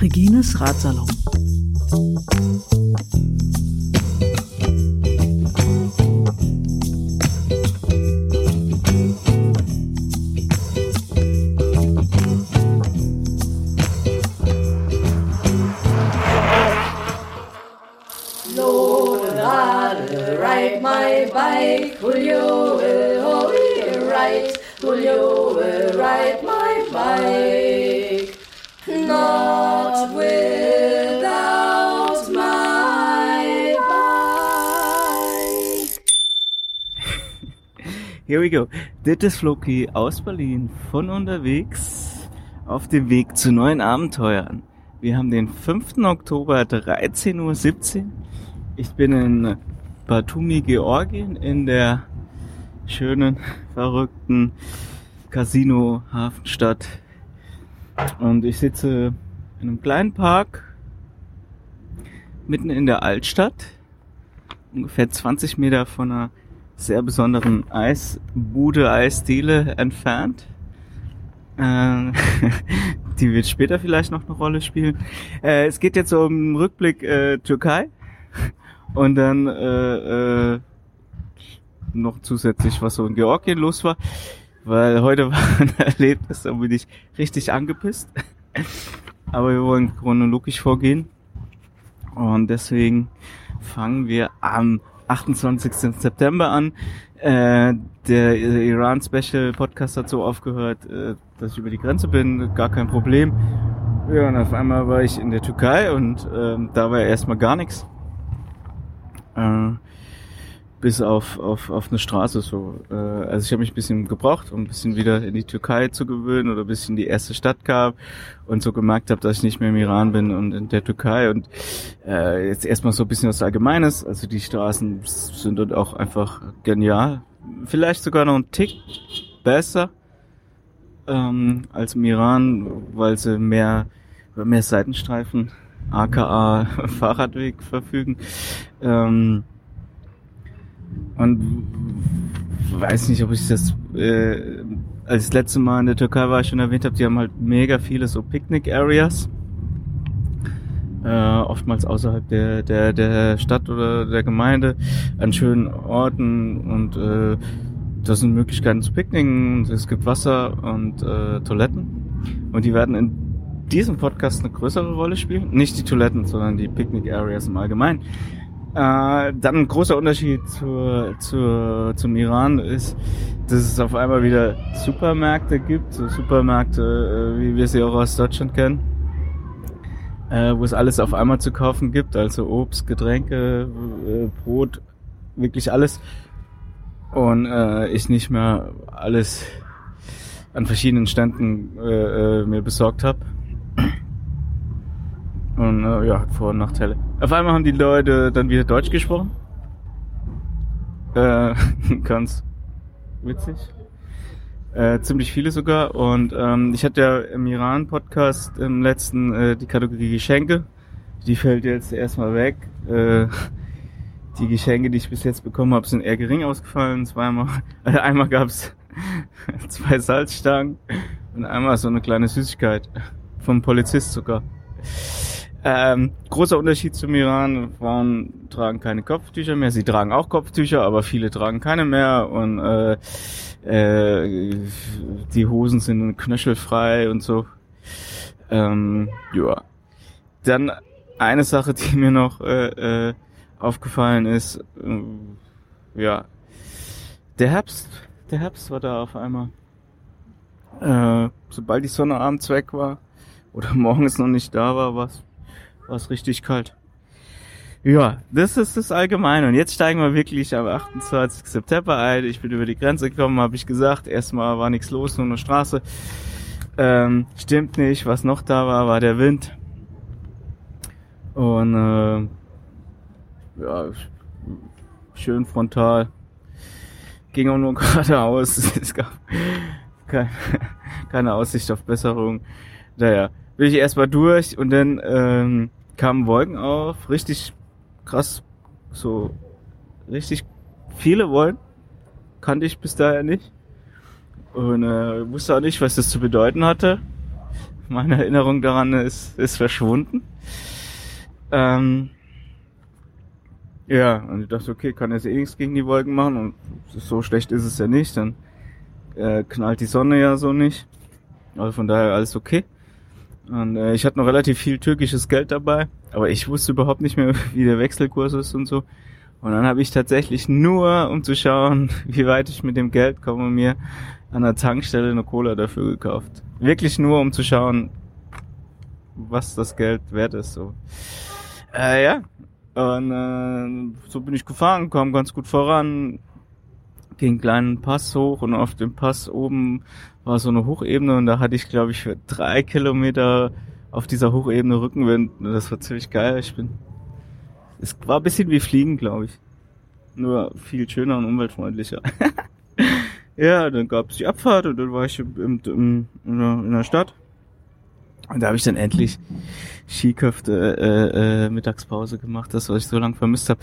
Regines Ratsalon. Here we go. Das ist Floki aus Berlin von unterwegs auf dem Weg zu neuen Abenteuern. Wir haben den 5. Oktober 13.17 Uhr. Ich bin in Batumi, Georgien, in der schönen, verrückten Casino-Hafenstadt. Und ich sitze in einem kleinen Park mitten in der Altstadt, ungefähr 20 Meter von einer sehr besonderen Eisbude, Eisdiele entfernt. Äh, die wird später vielleicht noch eine Rolle spielen. Äh, es geht jetzt um Rückblick äh, Türkei und dann äh, äh, noch zusätzlich, was so in Georgien los war, weil heute war ein Erlebnis, da bin ich richtig angepisst. Aber wir wollen chronologisch vorgehen und deswegen fangen wir am 28. September an. Äh, der Iran Special Podcast hat so aufgehört, äh, dass ich über die Grenze bin, gar kein Problem. Ja, und auf einmal war ich in der Türkei und äh, da war erstmal gar nichts. Äh, bis auf, auf, auf eine Straße so. Äh, also ich habe mich ein bisschen gebraucht, um ein bisschen wieder in die Türkei zu gewöhnen oder ein bisschen in die erste Stadt gab und so gemerkt habe, dass ich nicht mehr im Iran bin und in der Türkei und äh, jetzt erstmal so ein bisschen was Allgemeines. Also die Straßen sind dort auch einfach genial. Vielleicht sogar noch ein Tick besser ähm, als im Iran, weil sie mehr, mehr Seitenstreifen, aka Fahrradweg verfügen. Ähm, und weiß nicht, ob ich das äh, als das letzte Mal in der Türkei war, ich schon erwähnt habe, die haben halt mega viele so Picknick-Areas. Äh, oftmals außerhalb der, der, der Stadt oder der Gemeinde, an schönen Orten und äh, da sind Möglichkeiten zu picknicken, es gibt Wasser und äh, Toiletten. Und die werden in diesem Podcast eine größere Rolle spielen. Nicht die Toiletten, sondern die Picknick-Areas im Allgemeinen. Äh, dann ein großer Unterschied zur, zur, zum Iran ist, dass es auf einmal wieder Supermärkte gibt, so Supermärkte, äh, wie wir sie auch aus Deutschland kennen, äh, wo es alles auf einmal zu kaufen gibt, also Obst, Getränke, äh, Brot, wirklich alles. Und äh, ich nicht mehr alles an verschiedenen Ständen äh, mir besorgt habe. Und äh, ja, hat Vor- und Nachteile. Auf einmal haben die Leute dann wieder Deutsch gesprochen. Äh, ganz witzig. Äh, ziemlich viele sogar. Und ähm, ich hatte ja im Iran-Podcast im letzten äh, die Kategorie Geschenke. Die fällt jetzt erstmal weg. Äh, die Geschenke, die ich bis jetzt bekommen habe, sind eher gering ausgefallen. Zweimal, äh, einmal gab's zwei Salzstangen und einmal so eine kleine Süßigkeit vom Polizist sogar. Ähm, großer Unterschied zum Iran, Frauen tragen keine Kopftücher mehr, sie tragen auch Kopftücher, aber viele tragen keine mehr und äh, äh, die Hosen sind knöchelfrei und so. Ähm, ja. Dann eine Sache, die mir noch äh, äh, aufgefallen ist, äh, ja, der Herbst, der Herbst war da auf einmal. Äh, sobald die Sonne abends weg war oder morgens noch nicht da war, was war es richtig kalt. Ja, das ist das Allgemeine. Und jetzt steigen wir wirklich am 28. September ein. Ich bin über die Grenze gekommen, habe ich gesagt. Erstmal war nichts los, nur eine Straße. Ähm, stimmt nicht. Was noch da war, war der Wind. Und äh, ja, schön frontal. Ging auch nur geradeaus. Es gab keine, keine Aussicht auf Besserung. Naja, bin ich erstmal durch und dann ähm, kamen Wolken auf, richtig krass, so richtig viele Wolken. kannte ich bis daher nicht. Und äh, wusste auch nicht, was das zu bedeuten hatte. Meine Erinnerung daran ist, ist verschwunden. Ähm, ja, und ich dachte, okay, kann jetzt eh nichts gegen die Wolken machen und so schlecht ist es ja nicht, dann äh, knallt die Sonne ja so nicht. Also von daher alles okay. Und äh, ich hatte noch relativ viel türkisches Geld dabei, aber ich wusste überhaupt nicht mehr, wie der Wechselkurs ist und so. Und dann habe ich tatsächlich nur, um zu schauen, wie weit ich mit dem Geld komme, mir an der Tankstelle eine Cola dafür gekauft. Wirklich nur, um zu schauen, was das Geld wert ist. So. Äh, ja. Und äh, so bin ich gefahren, kam ganz gut voran, ging einen kleinen Pass hoch und auf dem Pass oben war so eine Hochebene und da hatte ich, glaube ich, für drei Kilometer auf dieser Hochebene Rückenwind. Das war ziemlich geil. Ich bin. Es war ein bisschen wie Fliegen, glaube ich. Nur viel schöner und umweltfreundlicher. ja, dann gab es die Abfahrt und dann war ich im, im, im, in, der, in der Stadt. Und da habe ich dann endlich Skiköfte äh, äh, Mittagspause gemacht, das, was ich so lange vermisst habe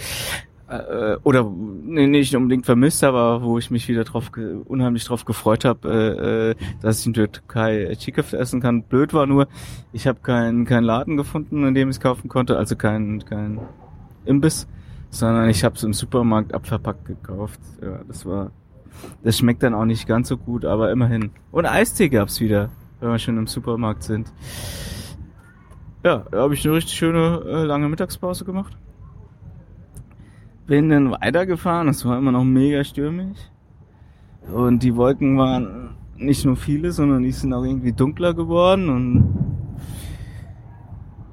äh, oder nee, nicht unbedingt vermisst, aber wo ich mich wieder drauf unheimlich drauf gefreut habe, äh, äh, dass ich in der Türkei Chikef essen kann. Blöd war nur, ich habe keinen keinen Laden gefunden, in dem ich es kaufen konnte, also kein kein Imbiss, sondern ich habe es im Supermarkt abverpackt gekauft. Ja, das war das schmeckt dann auch nicht ganz so gut, aber immerhin. Und Eistee gab's wieder, wenn wir schon im Supermarkt sind. Ja, da habe ich eine richtig schöne äh, lange Mittagspause gemacht bin dann weitergefahren, es war immer noch mega stürmisch. Und die Wolken waren nicht nur viele, sondern die sind auch irgendwie dunkler geworden und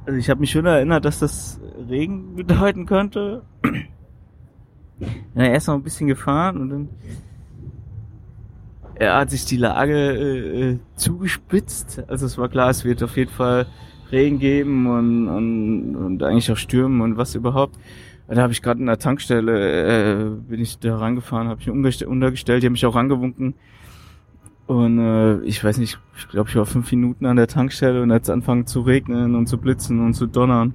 also ich habe mich schon erinnert, dass das Regen bedeuten könnte. Ja, erst noch ein bisschen gefahren und dann ja, hat sich die Lage äh, äh, zugespitzt. Also es war klar, es wird auf jeden Fall Regen geben und, und, und eigentlich auch Stürmen und was überhaupt. Da habe ich gerade in der Tankstelle, äh, bin ich da rangefahren, habe mich untergestellt, die haben mich auch angewunken. Und äh, ich weiß nicht, ich glaube, ich war fünf Minuten an der Tankstelle und hat es angefangen zu regnen und zu blitzen und zu donnern.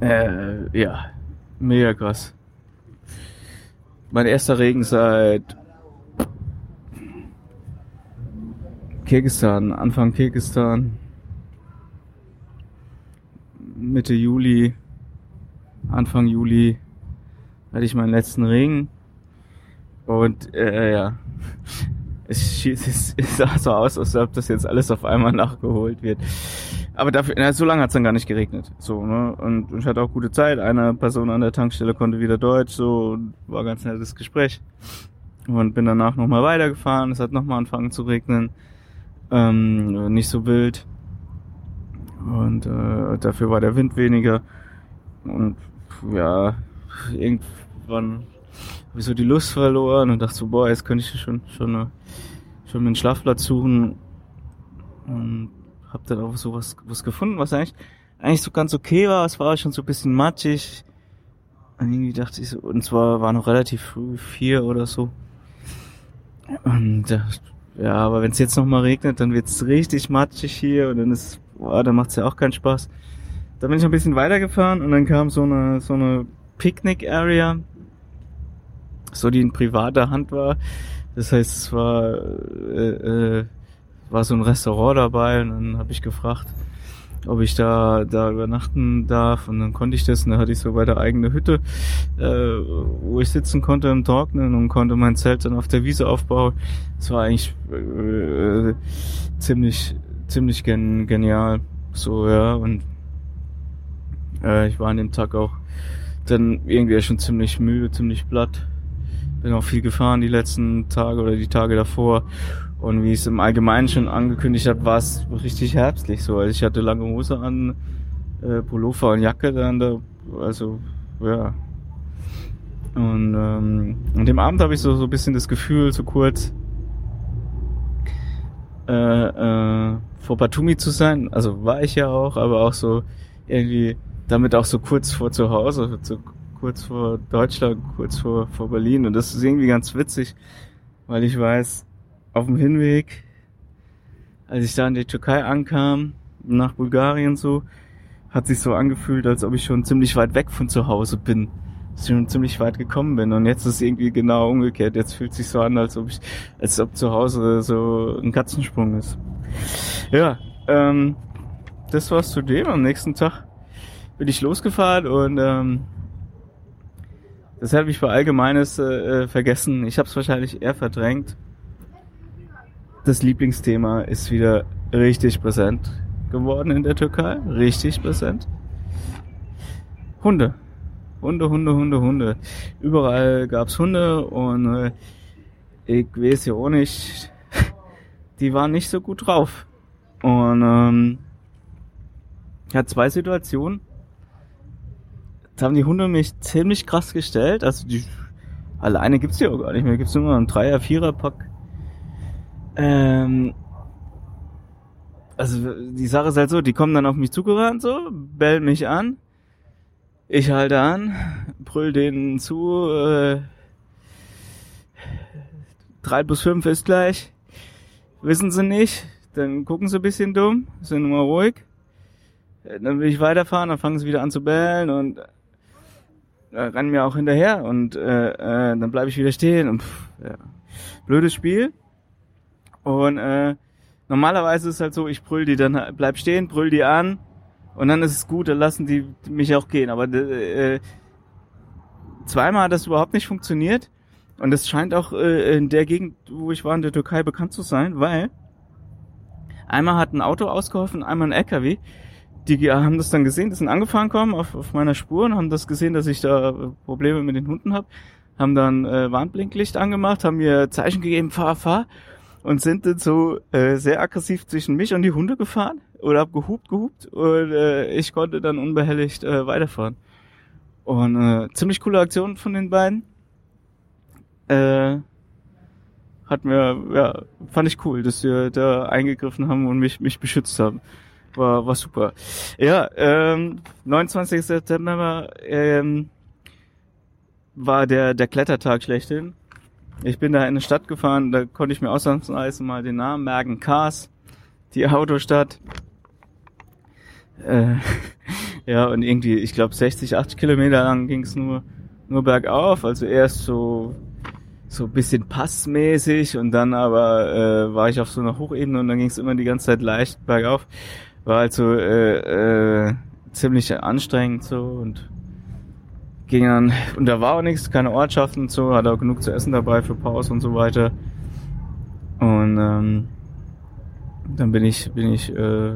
Äh, ja, mega krass. Mein erster Regen seit Kirgistan, Anfang Kirgistan, Mitte Juli Anfang Juli hatte ich meinen letzten Regen. Und äh, ja, es, es, es sah so aus, als ob das jetzt alles auf einmal nachgeholt wird. Aber dafür, na, so lange hat es dann gar nicht geregnet. So, ne? Und, und ich hatte auch gute Zeit. Eine Person an der Tankstelle konnte wieder Deutsch, so war ganz nettes Gespräch. Und bin danach nochmal weitergefahren. Es hat nochmal angefangen zu regnen. Ähm, nicht so wild. Und äh, dafür war der Wind weniger. Und ja, irgendwann habe ich so die Lust verloren und dachte so, boah, jetzt könnte ich schon, schon, schon mir einen Schlafplatz suchen. Und habe dann auch sowas was gefunden, was eigentlich, eigentlich so ganz okay war. Es war schon so ein bisschen matschig. Und irgendwie dachte ich so, und zwar war noch relativ früh, vier oder so. Und ja, aber wenn es jetzt noch mal regnet, dann wird's richtig matschig hier und dann ist, boah, dann macht's ja auch keinen Spaß. Da bin ich ein bisschen weitergefahren und dann kam so eine, so eine Picknick-Area, so die in privater Hand war. Das heißt, es war, äh, äh, war so ein Restaurant dabei und dann habe ich gefragt, ob ich da da übernachten darf und dann konnte ich das und dann hatte ich so bei der eigene Hütte, äh, wo ich sitzen konnte im Trocknen und konnte mein Zelt dann auf der Wiese aufbauen. Das war eigentlich äh, ziemlich ziemlich gen genial so ja und äh, ich war an dem Tag auch dann irgendwie schon ziemlich müde, ziemlich platt. Bin auch viel gefahren die letzten Tage oder die Tage davor. Und wie ich es im Allgemeinen schon angekündigt habe, war es richtig herbstlich so. Also ich hatte lange Hose an, äh, Pullover und Jacke dann da, also ja. Und ähm, an dem Abend habe ich so so ein bisschen das Gefühl, so kurz äh, äh, vor Batumi zu sein. Also war ich ja auch, aber auch so irgendwie damit auch so kurz vor zu Hause, so kurz vor Deutschland, kurz vor, vor Berlin. Und das ist irgendwie ganz witzig, weil ich weiß, auf dem Hinweg, als ich da in die Türkei ankam, nach Bulgarien so, hat sich so angefühlt, als ob ich schon ziemlich weit weg von zu Hause bin. schon ziemlich weit gekommen bin und jetzt ist es irgendwie genau umgekehrt. Jetzt fühlt sich so an, als ob ich, als ob zu Hause so ein Katzensprung ist. Ja, ähm, das war's zu dem. Am nächsten Tag bin ich losgefahren und ähm, das habe ich bei Allgemeines äh, äh vergessen. Ich habe es wahrscheinlich eher verdrängt. Das Lieblingsthema ist wieder richtig präsent geworden in der Türkei. Richtig präsent. Hunde. Hunde, Hunde, Hunde, Hunde. Überall gab's Hunde und äh, ich weiß ja auch nicht, die waren nicht so gut drauf. Und ähm, ich hatte zwei Situationen. Da haben die Hunde mich ziemlich krass gestellt. Also die alleine gibt's die auch gar nicht mehr. Gibt's nur noch einen Dreier, Vierer Pack. Ähm, also die Sache ist halt so, die kommen dann auf mich zugerannt so, bellen mich an. Ich halte an, brüll denen zu, äh, 3 plus 5 ist gleich. Wissen sie nicht, dann gucken sie ein bisschen dumm, sind immer ruhig. Dann will ich weiterfahren, dann fangen sie wieder an zu bellen und äh, rennen mir auch hinterher und äh, äh, dann bleibe ich wieder stehen und pff, ja. blödes Spiel. Und äh, normalerweise ist es halt so, ich brüll die dann, bleib stehen, brüll die an und dann ist es gut, dann lassen die mich auch gehen. Aber äh, zweimal hat das überhaupt nicht funktioniert und es scheint auch äh, in der Gegend, wo ich war in der Türkei, bekannt zu sein, weil einmal hat ein Auto ausgeholfen, einmal ein LKW. Die haben das dann gesehen, die sind angefahren kommen auf, auf meiner Spur und haben das gesehen, dass ich da Probleme mit den Hunden habe. Haben dann äh, Warnblinklicht angemacht, haben mir Zeichen gegeben, fahr, fahr und sind dann so äh, sehr aggressiv zwischen mich und die Hunde gefahren oder hab gehupt, gehupt und äh, ich konnte dann unbehelligt äh, weiterfahren. Und äh, ziemlich coole Aktion von den beiden. Äh, hat mir, ja, fand ich cool, dass wir da eingegriffen haben und mich, mich beschützt haben. War, war super. Ja, ähm, 29. September ähm, war der, der Klettertag schlechthin. Ich bin da in eine Stadt gefahren, da konnte ich mir ausnahmsweise mal den Namen merken. Kars, die Autostadt. Äh, ja, und irgendwie, ich glaube 60, 80 Kilometer lang ging es nur, nur bergauf. Also erst so so bisschen passmäßig und dann aber äh, war ich auf so einer Hochebene und dann ging es immer die ganze Zeit leicht bergauf. War also äh, äh, ziemlich anstrengend so und ging dann, und da war auch nichts, keine Ortschaften und so, hatte auch genug zu essen dabei für Pause und so weiter. Und ähm, dann bin ich, bin ich äh,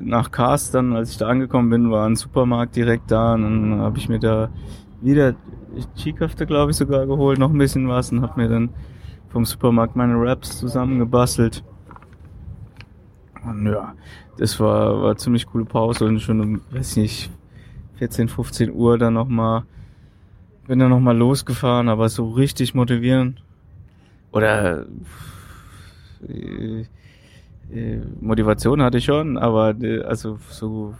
nach Kars dann, als ich da angekommen bin, war ein Supermarkt direkt da und dann habe ich mir da wieder Chiköfte, glaube ich, sogar geholt, noch ein bisschen was und habe mir dann vom Supermarkt meine Wraps zusammengebastelt. Und ja, das war, war ziemlich coole Pause und schon um, weiß ich nicht, 14, 15 Uhr dann nochmal, bin dann nochmal losgefahren, aber so richtig motivieren. Oder äh, äh, Motivation hatte ich schon, aber äh, also so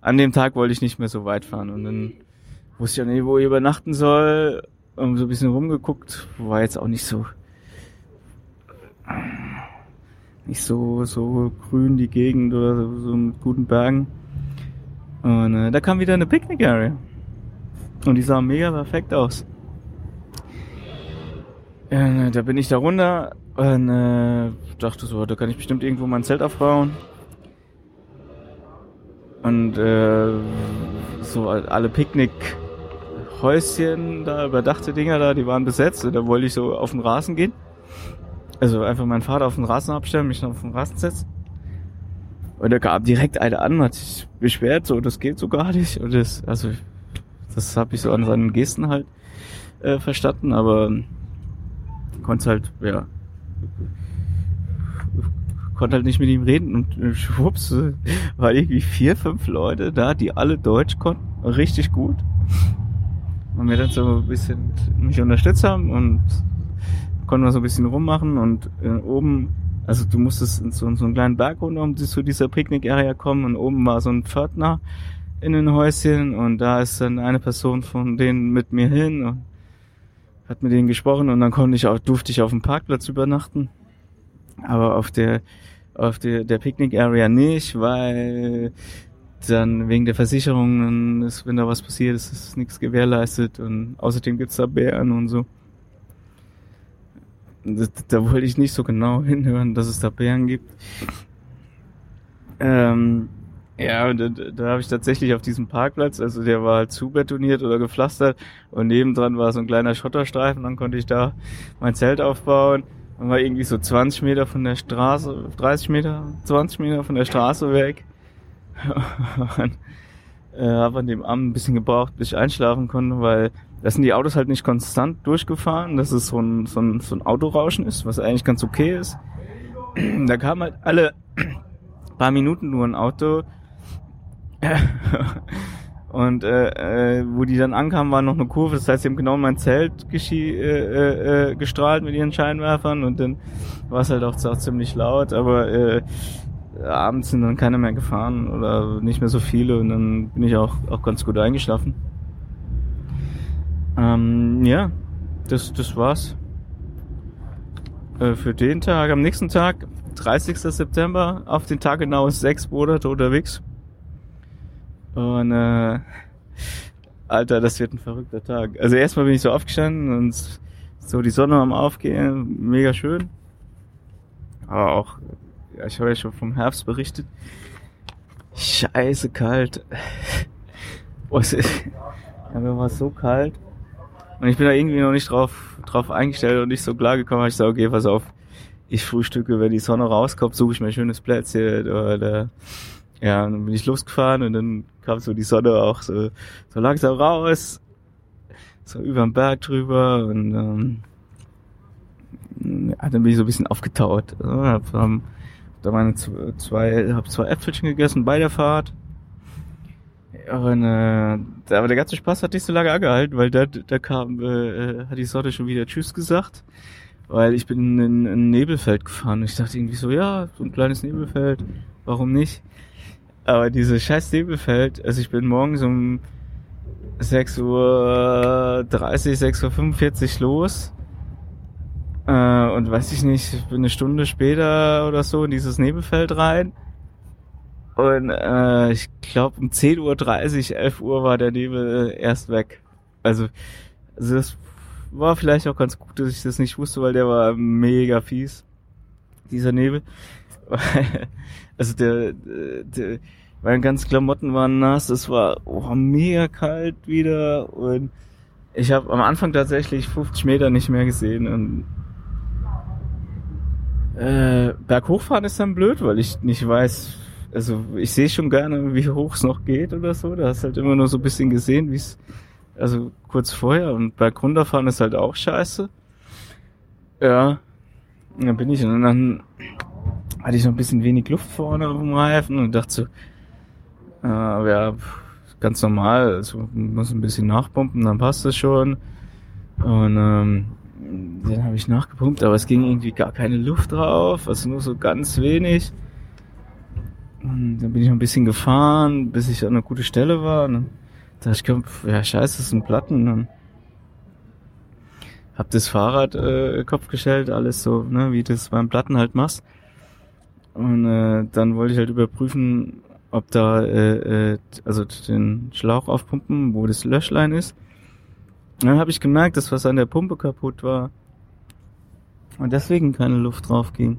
an dem Tag wollte ich nicht mehr so weit fahren und dann wusste ich auch nicht, wo ich übernachten soll. Und so ein bisschen rumgeguckt, war jetzt auch nicht so nicht so so grün die Gegend oder so, so mit guten Bergen. Und äh, da kam wieder eine Picnic Area. Und die sah mega perfekt aus. Äh, da bin ich da runter und äh, dachte so, da kann ich bestimmt irgendwo mein Zelt aufbauen. Und äh, so alle Picknickhäuschen, da überdachte Dinger da, die waren besetzt. Und da wollte ich so auf den Rasen gehen. Also einfach meinen Vater auf den Rasen abstellen, mich auf den Rasen setzen. Und da gab direkt eine an, hat sich beschwert, so, das geht so gar nicht. Und das, also, das habe ich so an seinen Gesten halt äh, verstanden, aber konnte halt, ja, konnte halt nicht mit ihm reden und äh, schwupps, war irgendwie vier, fünf Leute da, die alle Deutsch konnten, richtig gut. Und mir dann so ein bisschen mich unterstützt haben und konnten wir so ein bisschen rummachen und äh, oben also du musstest in so, so einen kleinen Berg runter, um zu dieser Picknick-Area kommen und oben war so ein Pförtner in den Häuschen und da ist dann eine Person von denen mit mir hin und hat mit denen gesprochen und dann konnte ich auch, durfte ich auf dem Parkplatz übernachten. Aber auf der, auf der, der Picknick Area nicht, weil dann wegen der Versicherungen ist, wenn da was passiert ist, ist nichts gewährleistet und außerdem gibt's da Bären und so. Da, da wollte ich nicht so genau hinhören, dass es da Bären gibt. Ähm, ja, und da, da habe ich tatsächlich auf diesem Parkplatz, also der war halt zubetoniert oder gepflastert und nebendran war so ein kleiner Schotterstreifen, dann konnte ich da mein Zelt aufbauen und war irgendwie so 20 Meter von der Straße, 30 Meter, 20 Meter von der Straße weg. und äh, habe an dem Abend ein bisschen gebraucht, bis ich einschlafen konnte, weil da sind die Autos halt nicht konstant durchgefahren, dass es so ein, so ein, so ein Autorauschen ist, was eigentlich ganz okay ist. da kam halt alle paar Minuten nur ein Auto und äh, äh, wo die dann ankamen, war noch eine Kurve. Das heißt, sie haben genau mein Zelt geschie äh, äh, gestrahlt mit ihren Scheinwerfern und dann war es halt auch, auch ziemlich laut. Aber äh, abends sind dann keiner mehr gefahren oder nicht mehr so viele und dann bin ich auch, auch ganz gut eingeschlafen. Ähm, ja, das, das war's äh, für den Tag. Am nächsten Tag, 30. September, auf den Tag genau sechs Monate unterwegs. Und äh, Alter, das wird ein verrückter Tag. Also erstmal bin ich so aufgestanden und so die Sonne am Aufgehen, mega schön. Aber auch, ja, ich habe ja schon vom Herbst berichtet. Scheiße kalt. Was ist, ja, mir war so kalt. Und ich bin da irgendwie noch nicht drauf, drauf eingestellt und nicht so klar gekommen. Ich sage, okay, pass auf, ich frühstücke, wenn die Sonne rauskommt, suche ich mir ein schönes Plätzchen oder ja, dann bin ich losgefahren und dann kam so die Sonne auch so, so langsam raus, so über den Berg drüber und ähm, ja, dann bin ich so ein bisschen aufgetaut. Ja, hab, ähm, da meine zwei, hab zwei Äpfelchen gegessen bei der Fahrt. Und, äh, aber der ganze Spaß hat nicht so lange angehalten, weil da, da kam, äh, hat die Sonne schon wieder Tschüss gesagt. Weil ich bin in ein Nebelfeld gefahren. Ich dachte irgendwie so, ja, so ein kleines Nebelfeld, warum nicht? Aber diese scheiß Nebelfeld, also ich bin morgens um 6.30 Uhr, 6.45 Uhr los. Äh, und weiß ich nicht, ich bin eine Stunde später oder so in dieses Nebelfeld rein. Und äh, ich glaube um 10.30 Uhr, 11 Uhr war der Nebel erst weg. Also, also das war vielleicht auch ganz gut, dass ich das nicht wusste, weil der war mega fies, dieser Nebel. also der, der, meine ganzen Klamotten waren nass, es war oh, mega kalt wieder und ich habe am Anfang tatsächlich 50 Meter nicht mehr gesehen und äh, berghochfahren ist dann blöd, weil ich nicht weiß, also ich sehe schon gerne, wie hoch es noch geht oder so. Da hast halt immer nur so ein bisschen gesehen, wie es, also kurz vorher und bergunterfahren ist halt auch scheiße. Ja, und dann bin ich und dann hatte ich noch ein bisschen wenig Luft vorne auf dem Reifen und dachte so, äh, ja, ganz normal, also muss ein bisschen nachpumpen, dann passt das schon. Und ähm, dann habe ich nachgepumpt, aber es ging irgendwie gar keine Luft drauf, also nur so ganz wenig. Und dann bin ich noch ein bisschen gefahren, bis ich an einer guten Stelle war. Und dann dachte ich, komm, ja scheiße, das sind Platten. Und hab das Fahrrad äh, Kopf gestellt, alles so, ne, wie das beim Platten halt machst. Und äh, dann wollte ich halt überprüfen, ob da, äh, äh, also den Schlauch aufpumpen, wo das Löschlein ist. Und dann habe ich gemerkt, dass was an der Pumpe kaputt war. Und deswegen keine Luft drauf ging.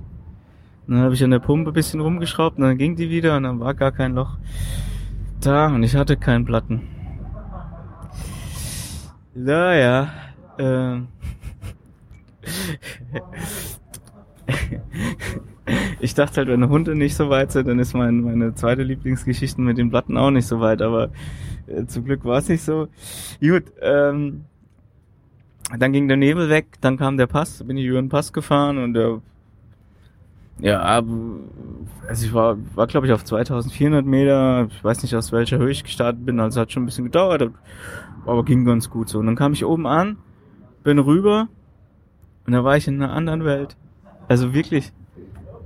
Und dann habe ich an der Pumpe ein bisschen rumgeschraubt und dann ging die wieder und dann war gar kein Loch da und ich hatte keinen Platten. Naja, ähm. ich dachte halt, wenn Hunde nicht so weit sind, dann ist mein, meine zweite Lieblingsgeschichte mit den Platten auch nicht so weit, aber äh, zum Glück war es nicht so. Gut, ähm, dann ging der Nebel weg, dann kam der Pass, bin ich über den Pass gefahren und der, ja, also ich war, war glaube ich auf 2400 Meter, ich weiß nicht aus welcher Höhe ich gestartet bin, also hat schon ein bisschen gedauert, aber ging ganz gut so. Und dann kam ich oben an, bin rüber und da war ich in einer anderen Welt. Also wirklich,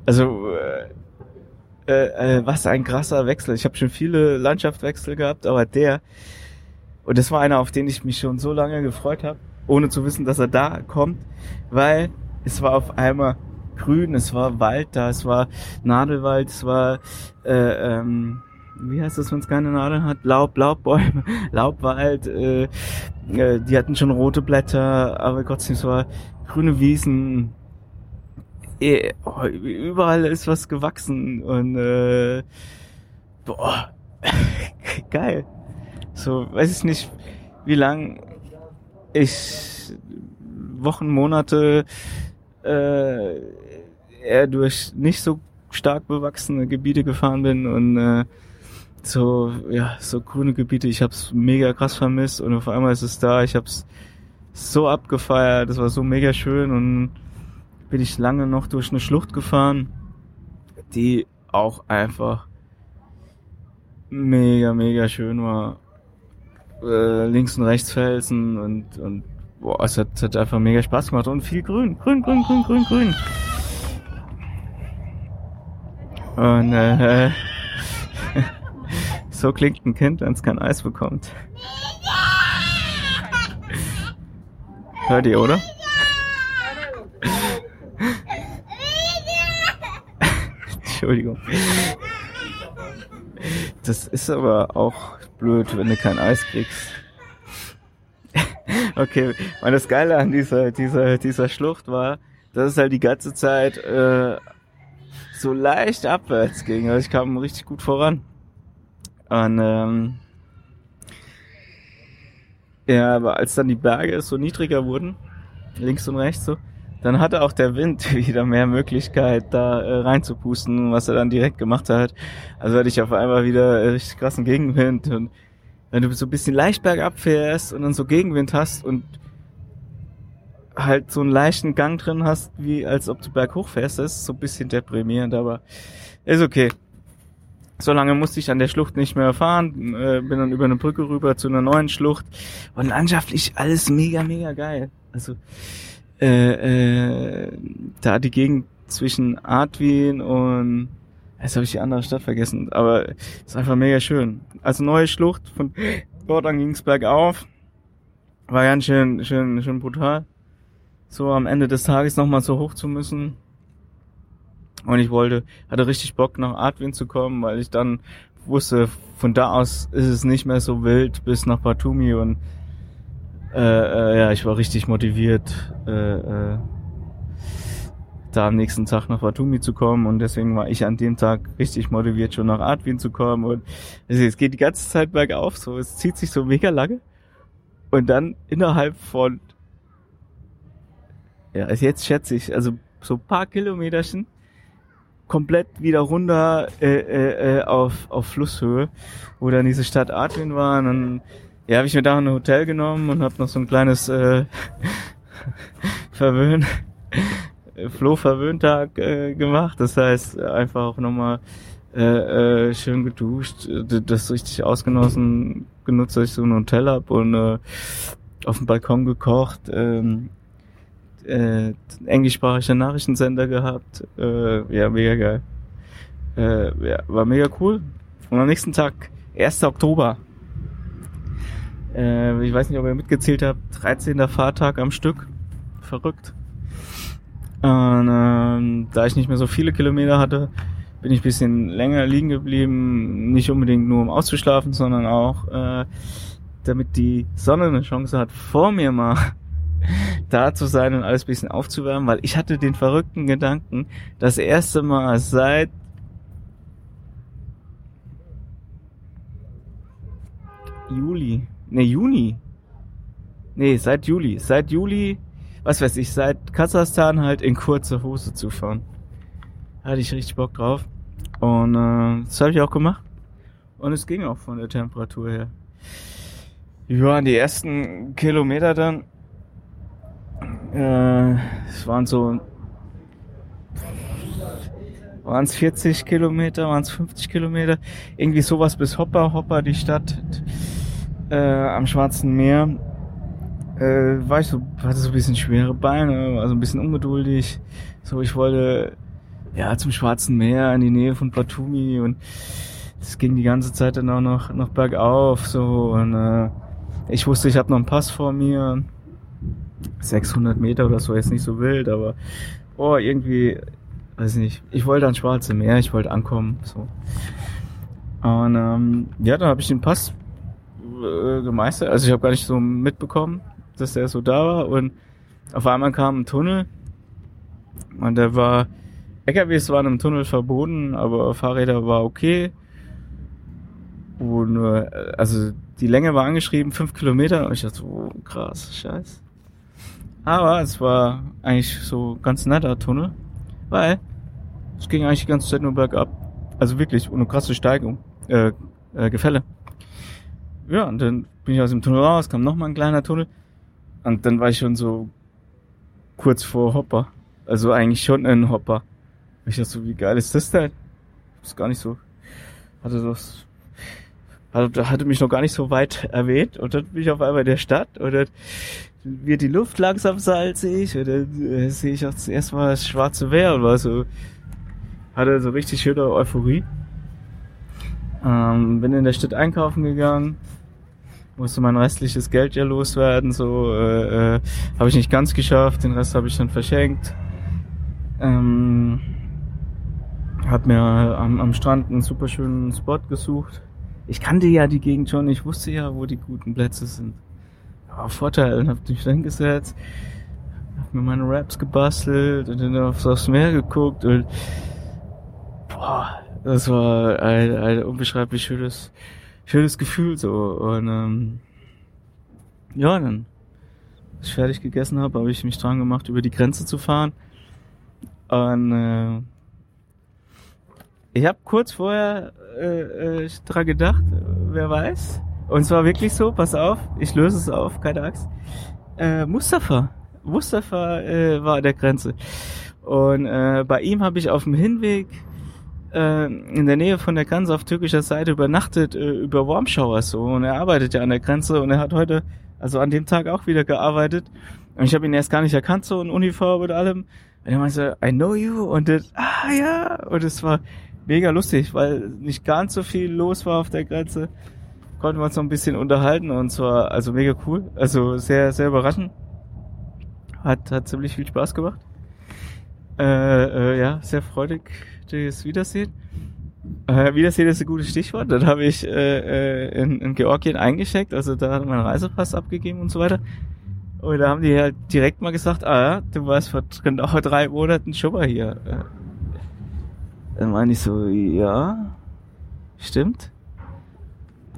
also äh, äh, äh, was ein krasser Wechsel. Ich habe schon viele Landschaftswechsel gehabt, aber der und das war einer, auf den ich mich schon so lange gefreut habe, ohne zu wissen, dass er da kommt, weil es war auf einmal grün, es war Wald da, es war Nadelwald, es war äh, ähm, wie heißt das, wenn es keine Nadeln hat? Laub, Laubbäume, Laubwald, äh, äh, die hatten schon rote Blätter, aber trotzdem so grüne Wiesen. Oh, überall ist was gewachsen und äh, boah, geil. So, weiß ich nicht, wie lang ich Wochen, Monate äh, eher durch nicht so stark bewachsene Gebiete gefahren bin und äh, so ja so grüne Gebiete. Ich habe es mega krass vermisst und auf einmal ist es da. Ich habe es so abgefeiert. Das war so mega schön und bin ich lange noch durch eine Schlucht gefahren die auch einfach mega mega schön war. Äh, links und rechts Felsen und und boah es hat, es hat einfach mega Spaß gemacht und viel Grün. Grün Grün Grün Grün Grün und äh, so klingt ein Kind, wenn es kein Eis bekommt. Hört ihr, oder? Entschuldigung. Das ist aber auch blöd, wenn du kein Eis kriegst. okay, und das Geile an dieser, dieser, dieser Schlucht war, dass es halt die ganze Zeit äh, so leicht abwärts ging. Also ich kam richtig gut voran. Und ähm, ja, aber als dann die Berge so niedriger wurden, links und rechts so, dann hatte auch der Wind wieder mehr Möglichkeit, da äh, reinzupusten, was er dann direkt gemacht hat. Also hatte ich auf einmal wieder äh, richtig krassen Gegenwind und wenn du so ein bisschen leicht bergab fährst und dann so Gegenwind hast und halt so einen leichten Gang drin hast, wie als ob du berghoch fährst, das ist so ein bisschen deprimierend, aber ist okay. So lange musste ich an der Schlucht nicht mehr fahren, äh, bin dann über eine Brücke rüber zu einer neuen Schlucht und landschaftlich alles mega, mega geil. Also äh, äh, da die Gegend zwischen Artwin und jetzt habe ich die andere Stadt vergessen, aber ist einfach mega schön. Also neue Schlucht, von dort an ging's bergauf. War ganz schön, schön, schön brutal so am Ende des Tages nochmal so hoch zu müssen. Und ich wollte, hatte richtig Bock nach Artwin zu kommen, weil ich dann wusste, von da aus ist es nicht mehr so wild bis nach Batumi und äh, äh, ja, ich war richtig motiviert, äh, äh, da am nächsten Tag nach Batumi zu kommen und deswegen war ich an dem Tag richtig motiviert, schon nach Artwin zu kommen und es geht die ganze Zeit bergauf, so es zieht sich so mega lange und dann innerhalb von ja, also jetzt schätze ich, also so paar Kilometerchen komplett wieder runter äh, äh, äh, auf, auf Flusshöhe, wo dann diese Stadt Adwin war. Und dann ja, habe ich mir da ein Hotel genommen und habe noch so ein kleines äh, Verwöhn, Flohverwöhntag äh, gemacht. Das heißt, einfach auch nochmal äh, äh, schön geduscht, das richtig ausgenossen, genutzt, dass ich so ein Hotel hab und äh, auf dem Balkon gekocht. Ähm, äh, englischsprachiger Nachrichtensender gehabt. Äh, ja, mega geil. Äh, ja, war mega cool. Und am nächsten Tag, 1. Oktober. Äh, ich weiß nicht, ob ihr mitgezählt habt, 13. Fahrtag am Stück. Verrückt. Und ähm, da ich nicht mehr so viele Kilometer hatte, bin ich bisschen länger liegen geblieben. Nicht unbedingt nur um auszuschlafen, sondern auch äh, damit die Sonne eine Chance hat, vor mir mal da zu sein und alles bisschen aufzuwärmen, weil ich hatte den verrückten Gedanken, das erste Mal seit Juli, ne Juni, nee seit Juli, seit Juli, was weiß ich, seit Kasachstan halt in kurzer Hose zu fahren. Hatte ich richtig Bock drauf und äh, das habe ich auch gemacht und es ging auch von der Temperatur her. Ja, die ersten Kilometer dann äh, es waren so waren es 40 Kilometer, waren es 50 Kilometer, irgendwie sowas bis Hopper, Hopper, die Stadt äh, am Schwarzen Meer. Äh, war ich so, hatte so ein bisschen schwere Beine, war so ein bisschen ungeduldig. So, ich wollte ja zum Schwarzen Meer in die Nähe von Batumi und es ging die ganze Zeit dann auch noch, noch bergauf so und äh, ich wusste, ich habe noch einen Pass vor mir 600 Meter oder so, jetzt nicht so wild, aber oh, irgendwie, weiß nicht, ich wollte ans Schwarze Meer, ich wollte ankommen, so. Und ähm, ja, dann habe ich den Pass äh, gemeistert. Also ich habe gar nicht so mitbekommen, dass der so da war. Und auf einmal kam ein Tunnel und der war, LKWs waren im Tunnel verboten, aber Fahrräder war okay. Und äh, also die Länge war angeschrieben, fünf Kilometer. Und ich dachte, oh, krass, scheiß. Aber es war eigentlich so ganz netter Tunnel, weil es ging eigentlich die ganze Zeit nur bergab. Also wirklich, ohne krasse Steigung, äh, äh, Gefälle. Ja, und dann bin ich aus dem Tunnel raus, kam nochmal ein kleiner Tunnel. Und dann war ich schon so kurz vor Hopper. Also eigentlich schon ein Hopper. Ich dachte so, wie geil ist das denn? Ist gar nicht so. Hatte das. Hatte, hatte mich noch gar nicht so weit erwähnt. Und dann bin ich auf einmal in der Stadt und dann wird die Luft langsam salzig und dann äh, sehe ich auch zuerst mal das schwarze Meer und war so. Hatte so richtig schöne Euphorie. Ähm, bin in der Stadt einkaufen gegangen musste mein restliches Geld ja loswerden, so äh, äh, habe ich nicht ganz geschafft, den Rest habe ich dann verschenkt. Ähm, hab mir am, am Strand einen super schönen Spot gesucht. Ich kannte ja die Gegend schon, ich wusste ja, wo die guten Plätze sind. Ja, Vorteil, hab mich da hingesetzt, hab mir meine Raps gebastelt und dann aufs, aufs Meer geguckt und boah, das war ein, ein unbeschreiblich schönes schönes Gefühl so. Und ähm, ja, dann, als ich fertig gegessen habe, habe ich mich dran gemacht, über die Grenze zu fahren. Und äh, ich habe kurz vorher äh, äh, dran gedacht, wer weiß. Und zwar wirklich so, pass auf, ich löse es auf, keine Angst. Äh, Mustafa. Mustafa äh, war an der Grenze. Und äh, bei ihm habe ich auf dem Hinweg äh, in der Nähe von der Grenze auf türkischer Seite übernachtet äh, über Warm Showers so und er arbeitet ja an der Grenze und er hat heute, also an dem Tag auch wieder gearbeitet und ich habe ihn erst gar nicht erkannt so in Uniform und allem und er meinte, I know you und das, ah ja und es war mega lustig, weil nicht ganz so viel los war auf der Grenze, konnten wir uns noch ein bisschen unterhalten und zwar also mega cool, also sehr sehr überraschend, hat hat ziemlich viel Spaß gemacht. Äh, äh, ja, sehr freudig das Wiedersehen. Äh, Wiedersehen ist ein gutes Stichwort. Dann habe ich äh, äh, in, in Georgien eingecheckt, also da hat mein Reisepass abgegeben und so weiter. Und da haben die halt direkt mal gesagt, ah ja, du warst vor genau drei Monaten schon mal hier. Äh, dann meine ich so, ja, stimmt.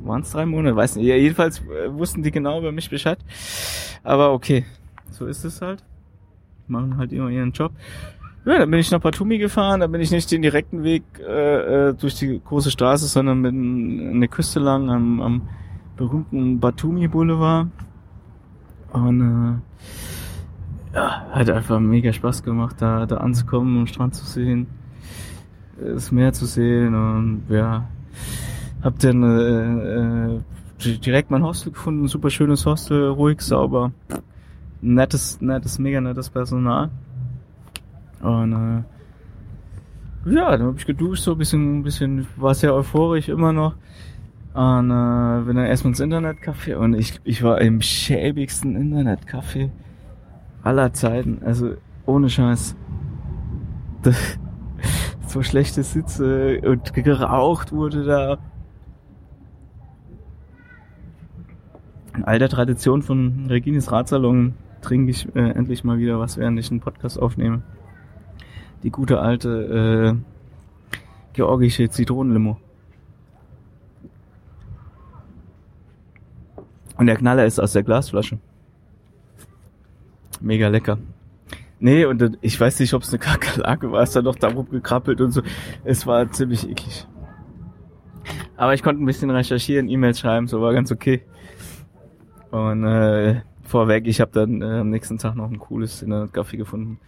Waren es drei Monate? Weiß nicht. Jedenfalls äh, wussten die genau über mich Bescheid. Aber okay, so ist es halt. Machen halt immer ihren Job. Ja, dann bin ich nach Batumi gefahren, da bin ich nicht den direkten Weg äh, äh durch die große Straße, sondern mit an der Küste lang am, am berühmten Batumi Boulevard. Und äh, ja, hat einfach mega Spaß gemacht, da, da anzukommen, am Strand zu sehen, das Meer zu sehen und ja, hab dann äh, äh, direkt mein Hostel gefunden, super schönes Hostel, ruhig, sauber, nettes, nettes, mega nettes Personal. Und äh, ja, dann habe ich geduscht, so ein bisschen, bisschen, war sehr euphorisch immer noch. Und äh, bin dann erstmal ins Internetcafé und ich, ich war im schäbigsten Internetcafé aller Zeiten. Also ohne Scheiß. Das, so schlechte Sitze und geraucht wurde da. In alter Tradition von Regines Ratsalon trinke ich äh, endlich mal wieder was, während ich einen Podcast aufnehme die gute alte äh, georgische Zitronenlimo. Und der Knaller ist aus der Glasflasche. Mega lecker. Nee, und ich weiß nicht, ob es eine Kakerlake war, ist da noch da rumgekrabbelt und so. Es war ziemlich eklig. Aber ich konnte ein bisschen recherchieren, E-Mails schreiben, so war ganz okay. Und äh, vorweg, ich habe dann äh, am nächsten Tag noch ein cooles in der Kaffee gefunden.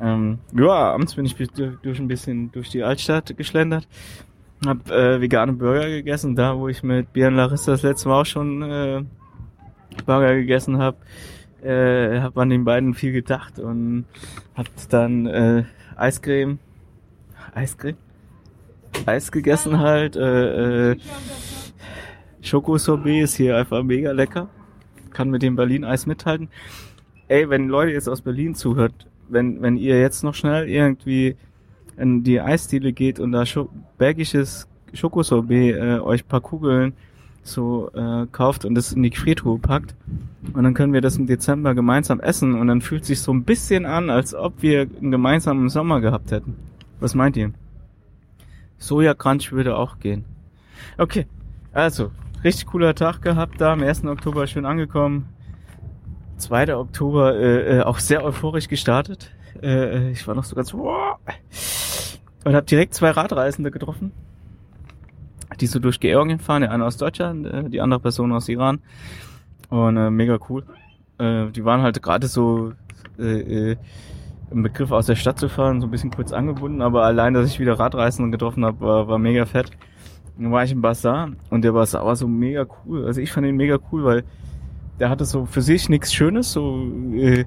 Ähm, ja, abends bin ich durch ein bisschen durch die Altstadt geschlendert. Hab äh, vegane Burger gegessen, da wo ich mit Björn Larissa das letzte Mal auch schon äh, Burger gegessen habe. Äh, hab an den beiden viel gedacht und hab dann äh, Eiscreme, Eiscreme, Eis gegessen halt. Äh, äh, Schokosorbet ist hier einfach mega lecker. Kann mit dem Berlin-Eis mithalten. Ey, wenn Leute jetzt aus Berlin zuhört, wenn, wenn ihr jetzt noch schnell irgendwie in die Eisdiele geht und da bergisches Schokosorbet äh, euch paar Kugeln so äh, kauft und das in die Gefriertruhe packt. Und dann können wir das im Dezember gemeinsam essen und dann fühlt sich so ein bisschen an, als ob wir einen gemeinsamen Sommer gehabt hätten. Was meint ihr? Soja Crunch würde auch gehen. Okay, also, richtig cooler Tag gehabt da, am 1. Oktober schön angekommen. 2. Oktober äh, äh, auch sehr euphorisch gestartet. Äh, ich war noch so ganz wow, und habe direkt zwei Radreisende getroffen, die so durch Georgien fahren, der eine aus Deutschland, äh, die andere Person aus Iran. Und äh, mega cool. Äh, die waren halt gerade so äh, äh, im Begriff aus der Stadt zu fahren, so ein bisschen kurz angebunden, aber allein, dass ich wieder Radreisenden getroffen habe, war, war mega fett. Dann war ich im Bazaar und der Bazaar war so mega cool. Also ich fand ihn mega cool, weil der hatte so für sich nichts Schönes, so äh,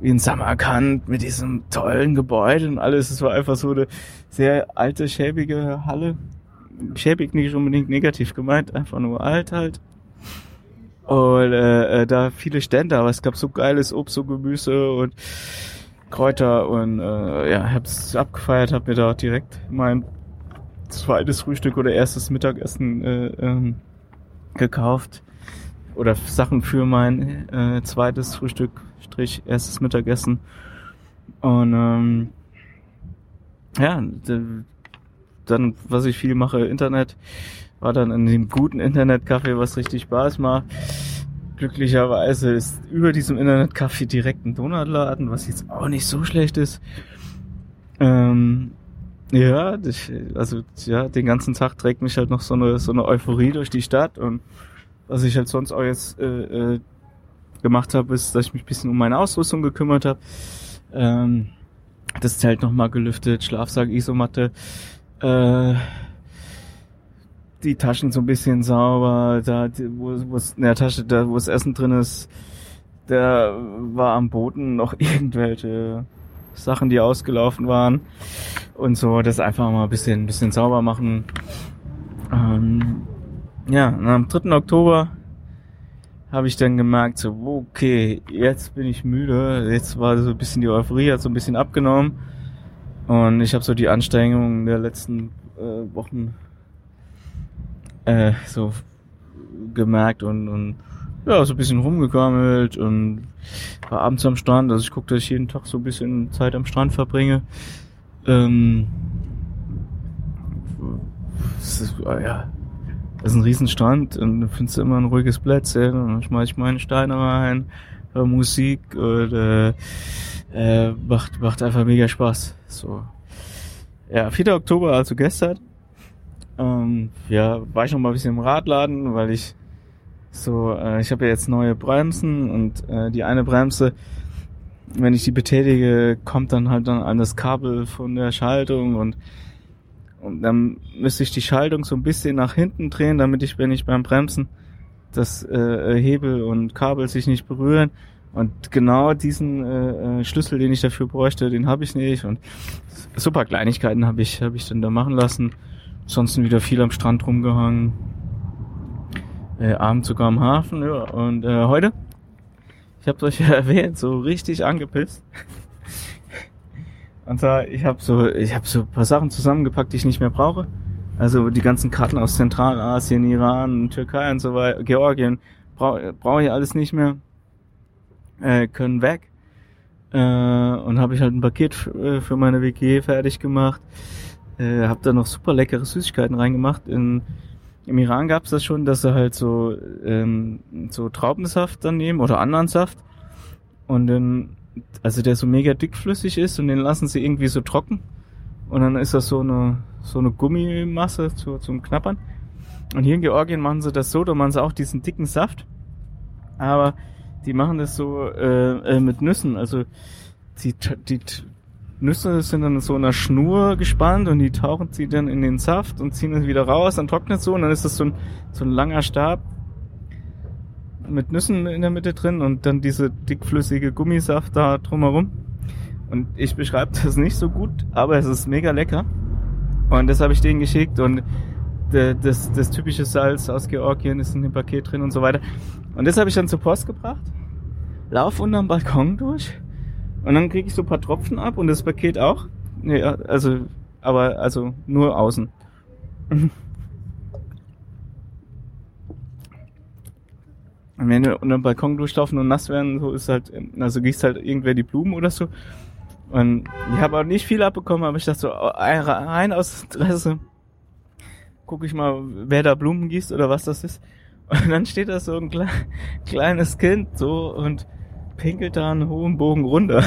wie in Samarkand mit diesem tollen Gebäude und alles. Es war einfach so eine sehr alte, schäbige Halle. Schäbig nicht unbedingt negativ gemeint, einfach nur alt halt. Und äh, äh, da viele Stände, aber es gab so geiles Obst und Gemüse und Kräuter und äh, ja, hab's abgefeiert, hab mir da direkt mein zweites Frühstück oder erstes Mittagessen äh, ähm, gekauft oder Sachen für mein äh, zweites Frühstück, Strich, erstes Mittagessen. Und ähm, ja, dann, was ich viel mache, Internet, war dann in dem guten Internetcafé, was richtig Spaß macht. Glücklicherweise ist über diesem Internetcafé direkt ein Donutladen, was jetzt auch nicht so schlecht ist. Ähm, ja, das, also ja, den ganzen Tag trägt mich halt noch so eine so eine Euphorie durch die Stadt und was ich halt sonst auch jetzt äh, äh, gemacht habe, ist, dass ich mich ein bisschen um meine Ausrüstung gekümmert habe. Ähm, das Zelt nochmal gelüftet, Schlafsack, Isomatte, äh, die Taschen so ein bisschen sauber, da wo, wo in der Tasche, da wo das Essen drin ist, da war am Boden noch irgendwelche Sachen, die ausgelaufen waren und so, das einfach mal ein bisschen, ein bisschen sauber machen. Ähm, ja, am 3. Oktober habe ich dann gemerkt, so, okay, jetzt bin ich müde. Jetzt war so ein bisschen die Euphorie, hat so ein bisschen abgenommen. Und ich habe so die Anstrengungen der letzten äh, Wochen äh, so gemerkt und, und ja, so ein bisschen rumgegammelt und war abends am Strand. Also ich gucke, dass ich jeden Tag so ein bisschen Zeit am Strand verbringe. Ähm, das ist, ja, das ist ein Riesenstrand und da findest du immer ein ruhiges Plätzchen und dann schmeiß ich meine Steine rein, höre Musik und äh, äh, macht, macht einfach mega Spaß. So. Ja, 4. Oktober, also gestern, ähm, ja, war ich noch mal ein bisschen im Radladen, weil ich so, äh, ich habe ja jetzt neue Bremsen und äh, die eine Bremse, wenn ich die betätige, kommt dann halt dann an das Kabel von der Schaltung und und dann müsste ich die Schaltung so ein bisschen nach hinten drehen, damit ich, wenn ich beim Bremsen das äh, Hebel und Kabel sich nicht berühren. Und genau diesen äh, äh, Schlüssel, den ich dafür bräuchte, den habe ich nicht. Und super Kleinigkeiten habe ich, hab ich dann da machen lassen. Ansonsten wieder viel am Strand rumgehangen. Äh, abends sogar am Hafen. Ja. Und äh, heute, ich habe euch ja erwähnt, so richtig angepisst. Und zwar, ich habe so, ich habe so paar Sachen zusammengepackt, die ich nicht mehr brauche. Also die ganzen Karten aus Zentralasien, Iran, Türkei und so weiter, Georgien, brauche brauch ich alles nicht mehr. Äh, können weg. Äh, und habe ich halt ein Paket für meine WG fertig gemacht. Äh, habe da noch super leckere Süßigkeiten reingemacht. In, Im Iran gab's das schon, dass sie halt so, ähm, so Traubensaft dann nehmen oder anderen Saft. Und dann also der so mega dickflüssig ist und den lassen sie irgendwie so trocken. Und dann ist das so eine, so eine Gummimasse zu, zum Knappern. Und hier in Georgien machen sie das so, da machen sie auch diesen dicken Saft. Aber die machen das so äh, äh, mit Nüssen. Also die, die Nüsse sind dann so in einer Schnur gespannt und die tauchen sie dann in den Saft und ziehen es wieder raus, dann trocknet es so und dann ist das so ein, so ein langer Stab, mit Nüssen in der Mitte drin und dann diese dickflüssige Gummisaft da drumherum. Und ich beschreibe das nicht so gut, aber es ist mega lecker. Und das habe ich denen geschickt und das, das typische Salz aus Georgien ist in dem Paket drin und so weiter. Und das habe ich dann zur Post gebracht, lauf unterm Balkon durch und dann kriege ich so ein paar Tropfen ab und das Paket auch. Nee, also, aber also nur außen. Und wenn wir unter dem Balkon durchlaufen und nass werden, so ist halt, also gießt halt irgendwer die Blumen oder so. Und ich habe auch nicht viel abbekommen, aber ich dachte so, oh, rein aus Interesse gucke ich mal, wer da Blumen gießt oder was das ist. Und dann steht da so ein kle kleines Kind so und pinkelt da einen hohen Bogen runter.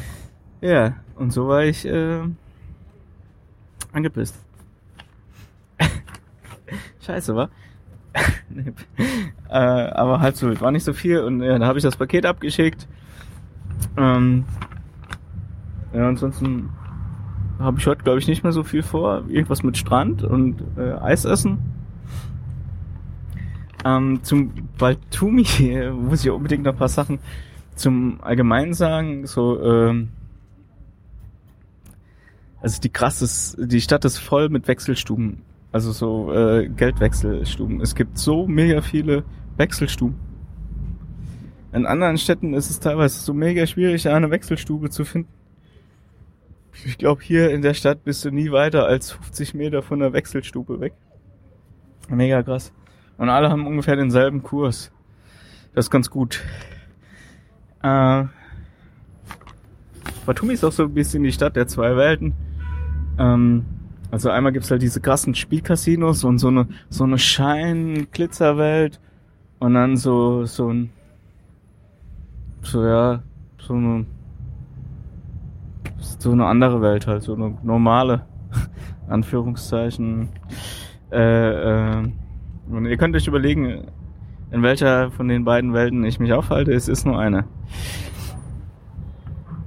ja, und so war ich äh, angepisst. Scheiße, wa? nee. äh, aber halt so, war nicht so viel und ja, da habe ich das Paket abgeschickt. Ähm, ja, ansonsten habe ich heute, glaube ich, nicht mehr so viel vor. Irgendwas mit Strand und äh, Eis essen. Ähm, zum Baltumi muss ich unbedingt noch ein paar Sachen zum Allgemeinen sagen. So, ähm, also die krasses, die Stadt ist voll mit Wechselstuben. Also so äh, Geldwechselstuben. Es gibt so mega viele Wechselstuben. In anderen Städten ist es teilweise so mega schwierig, eine Wechselstube zu finden. Ich glaube, hier in der Stadt bist du nie weiter als 50 Meter von der Wechselstube weg. Mega krass. Und alle haben ungefähr denselben Kurs. Das ist ganz gut. Äh, Batumi ist auch so ein bisschen die Stadt der zwei Welten. Ähm, also einmal gibt's halt diese krassen Spielcasinos und so eine so eine Schein-Glitzerwelt und dann so so ein so ja so eine so eine andere Welt halt, so eine normale, Anführungszeichen. Äh, äh, und ihr könnt euch überlegen, in welcher von den beiden Welten ich mich aufhalte. Es ist nur eine.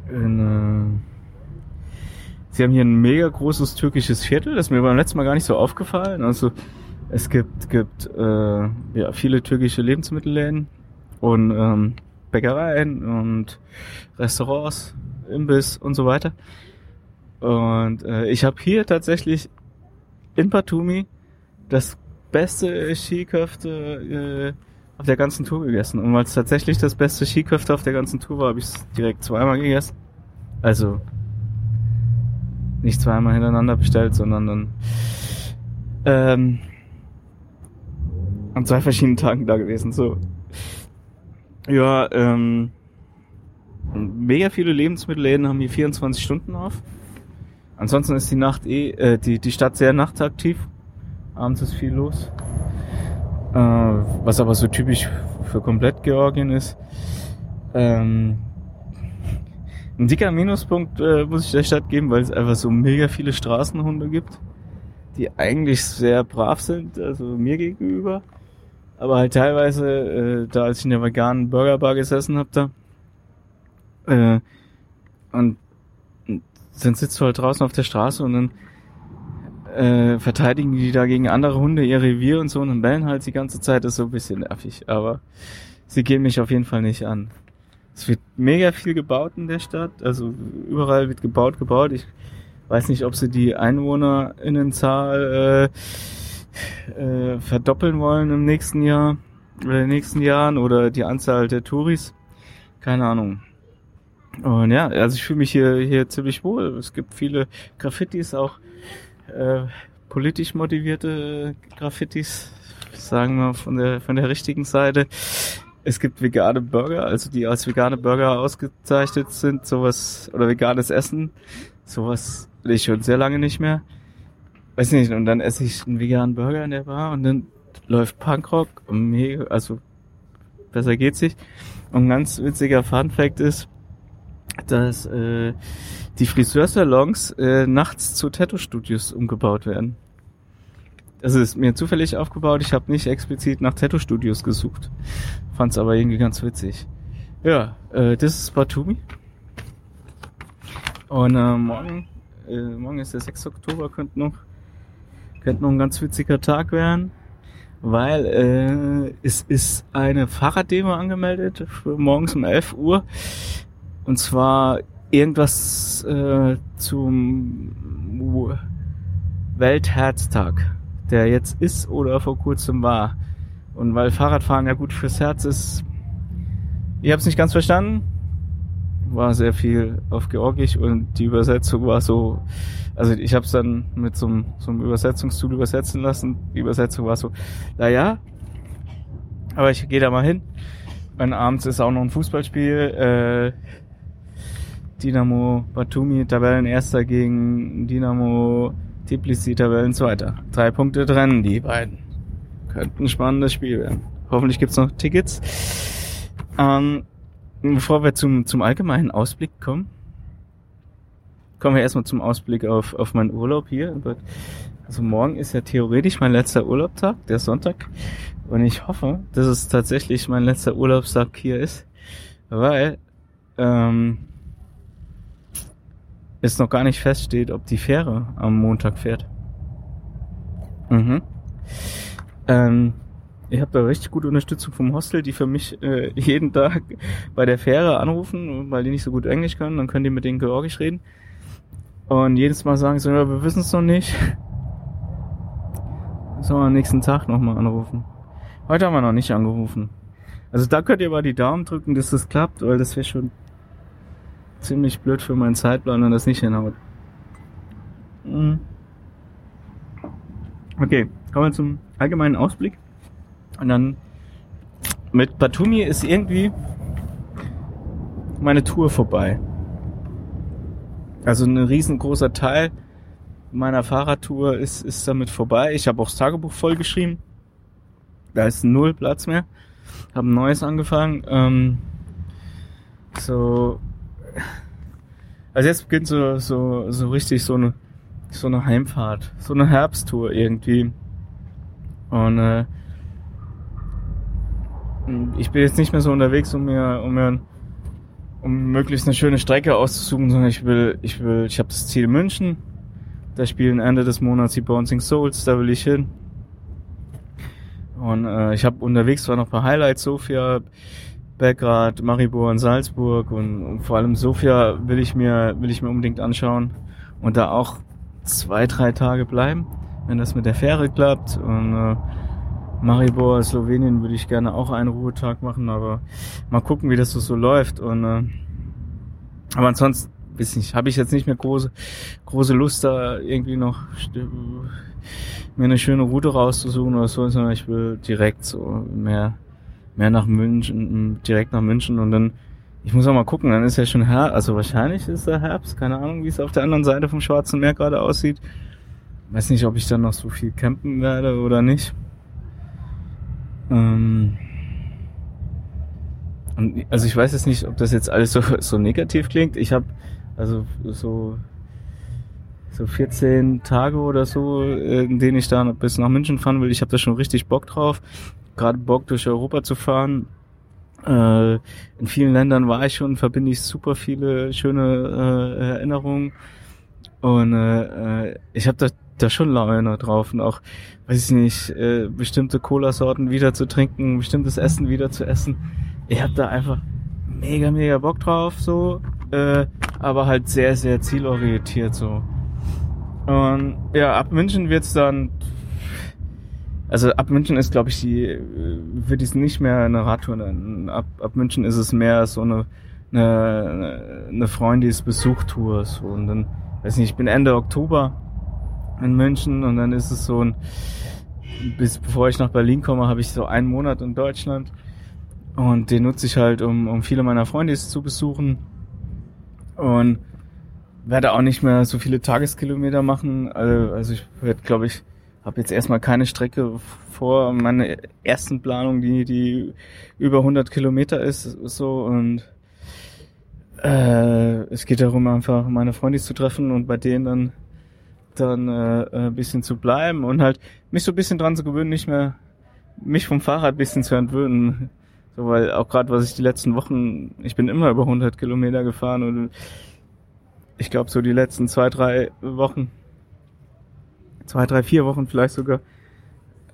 In, äh, Sie haben hier ein mega großes türkisches Viertel, das mir beim letzten Mal gar nicht so aufgefallen. Also es gibt, gibt äh, ja, viele türkische Lebensmittelläden und ähm, Bäckereien und Restaurants Imbiss und so weiter. Und äh, ich habe hier tatsächlich in Batumi das beste Skiköfte äh, auf der ganzen Tour gegessen. Und weil es tatsächlich das beste Skiköfte auf der ganzen Tour war, habe ich es direkt zweimal gegessen. Also nicht zweimal hintereinander bestellt, sondern dann ähm, an zwei verschiedenen Tagen da gewesen. So. Ja, ähm, mega viele Lebensmittelläden haben hier 24 Stunden auf. Ansonsten ist die Nacht eh, äh, die, die Stadt sehr nachtaktiv. Abends ist viel los. Äh, was aber so typisch für komplett Georgien ist. Ähm, ein dicker Minuspunkt äh, muss ich der Stadt geben, weil es einfach so mega viele Straßenhunde gibt, die eigentlich sehr brav sind, also mir gegenüber. Aber halt teilweise, äh, da als ich in der veganen Burgerbar gesessen habe, da äh, und dann sitzt du halt draußen auf der Straße und dann äh, verteidigen die da gegen andere Hunde ihr Revier und so und bellen halt die ganze Zeit. Ist so ein bisschen nervig, aber sie gehen mich auf jeden Fall nicht an. Es wird mega viel gebaut in der Stadt, also überall wird gebaut, gebaut. Ich weiß nicht, ob sie die EinwohnerInnenzahl äh, äh, verdoppeln wollen im nächsten Jahr oder in den nächsten Jahren oder die Anzahl der Touris. Keine Ahnung. Und ja, also ich fühle mich hier, hier ziemlich wohl. Es gibt viele Graffitis, auch äh, politisch motivierte Graffitis, sagen wir von der, von der richtigen Seite. Es gibt vegane Burger, also die als vegane Burger ausgezeichnet sind, sowas, oder veganes Essen, sowas ich schon sehr lange nicht mehr. Weiß nicht, und dann esse ich einen veganen Burger in der Bar und dann läuft Punkrock mega, also besser geht's nicht. Und ein ganz witziger Fun Fact ist, dass äh, die Friseursalons äh, nachts zu Tattoo-Studios umgebaut werden. Das ist mir zufällig aufgebaut. Ich habe nicht explizit nach Tattoo-Studios gesucht. Fand's aber irgendwie ganz witzig. Ja, äh, das ist Batumi. Und äh, morgen, äh, morgen ist der 6. Oktober, könnte noch, könnte noch ein ganz witziger Tag werden, weil äh, es ist eine Fahrraddemo angemeldet für morgens um 11 Uhr und zwar irgendwas äh, zum Weltherztag, der jetzt ist oder vor kurzem war. Und weil Fahrradfahren ja gut fürs Herz ist, ich habe es nicht ganz verstanden, war sehr viel auf Georgisch und die Übersetzung war so, also ich habe es dann mit so einem, so einem Übersetzungstool übersetzen lassen. Die Übersetzung war so, naja, Aber ich gehe da mal hin. Und abends ist auch noch ein Fußballspiel. Äh, Dynamo Batumi Tabellenerster gegen Dynamo Tbilisi Tabellenzweiter. Drei Punkte trennen die beiden. Könnte ein spannendes Spiel werden. Hoffentlich gibt's noch Tickets. Ähm, bevor wir zum, zum allgemeinen Ausblick kommen, kommen wir erstmal zum Ausblick auf, auf meinen Urlaub hier. Also morgen ist ja theoretisch mein letzter Urlaubstag, der Sonntag. Und ich hoffe, dass es tatsächlich mein letzter Urlaubstag hier ist, weil ähm, es noch gar nicht feststeht, ob die Fähre am Montag fährt. Mhm. Ähm, ich habe da richtig gute Unterstützung vom Hostel, die für mich äh, jeden Tag bei der Fähre anrufen, weil die nicht so gut Englisch können. Dann können die mit denen Georgisch reden. Und jedes Mal sagen sie, wir wissen es noch nicht. Sollen wir am nächsten Tag nochmal anrufen. Heute haben wir noch nicht angerufen. Also da könnt ihr aber die Daumen drücken, dass das klappt, weil das wäre schon ziemlich blöd für meinen Zeitplan, wenn das nicht hinhaut. Mhm. Okay, kommen wir zum allgemeinen Ausblick. Und dann mit Batumi ist irgendwie meine Tour vorbei. Also ein riesengroßer Teil meiner Fahrradtour ist, ist damit vorbei. Ich habe auch das Tagebuch vollgeschrieben. Da ist null Platz mehr. Habe ein neues angefangen. Ähm, so, also jetzt beginnt so, so, so richtig so eine, so eine Heimfahrt, so eine Herbsttour irgendwie. Und äh, ich bin jetzt nicht mehr so unterwegs, um mir, um mir, um möglichst eine schöne Strecke auszusuchen, sondern ich will, ich will, ich habe das Ziel München. Da spielen Ende des Monats die Bouncing Souls, da will ich hin. Und äh, ich habe unterwegs zwar noch ein paar Highlights, Sofia, Belgrad, Maribor und Salzburg und, und, vor allem Sofia will ich mir will ich mir unbedingt anschauen und da auch zwei drei Tage bleiben, wenn das mit der Fähre klappt. Und äh, Maribor, Slowenien würde ich gerne auch einen Ruhetag machen, aber mal gucken, wie das so, so läuft. Und äh, aber ansonsten weiß nicht, habe ich jetzt nicht mehr große große Lust da irgendwie noch mir eine schöne Route rauszusuchen oder so, sondern ich will direkt so mehr mehr nach München, direkt nach München und dann, ich muss auch mal gucken, dann ist ja schon Herbst, also wahrscheinlich ist der Herbst, keine Ahnung, wie es auf der anderen Seite vom Schwarzen Meer gerade aussieht. Weiß nicht, ob ich dann noch so viel campen werde oder nicht. Ähm und, also ich weiß jetzt nicht, ob das jetzt alles so, so negativ klingt. Ich habe also so so 14 Tage oder so, in denen ich da bis nach München fahren will. Ich habe da schon richtig Bock drauf gerade Bock durch Europa zu fahren. Äh, in vielen Ländern war ich schon, verbinde ich super viele schöne äh, Erinnerungen. Und äh, äh ich habe da, da schon Laune drauf und auch, weiß ich nicht, äh, bestimmte Cola-Sorten wieder zu trinken, bestimmtes Essen wieder zu essen. Ich habe da einfach mega, mega Bock drauf, so, äh, aber halt sehr, sehr zielorientiert so. Und ja, ab München wird's dann also ab München ist, glaube ich, die wird es nicht mehr eine Radtour nennen. Ab, ab München ist es mehr so eine eine, eine Freundesbesuchtour. So. Und dann, weiß nicht, ich bin Ende Oktober in München und dann ist es so ein, bis bevor ich nach Berlin komme, habe ich so einen Monat in Deutschland. Und den nutze ich halt, um, um viele meiner Freunde zu besuchen. Und werde auch nicht mehr so viele Tageskilometer machen. Also, also ich werde, glaube ich, habe jetzt erstmal keine Strecke vor. Meine ersten Planung, die, die über 100 Kilometer ist, so und äh, es geht darum, einfach meine Freunde zu treffen und bei denen dann dann äh, ein bisschen zu bleiben und halt mich so ein bisschen dran zu gewöhnen, nicht mehr mich vom Fahrrad ein bisschen zu entwöhnen. So, weil auch gerade was ich die letzten Wochen, ich bin immer über 100 Kilometer gefahren und ich glaube so die letzten zwei, drei Wochen zwei, drei, vier Wochen vielleicht sogar,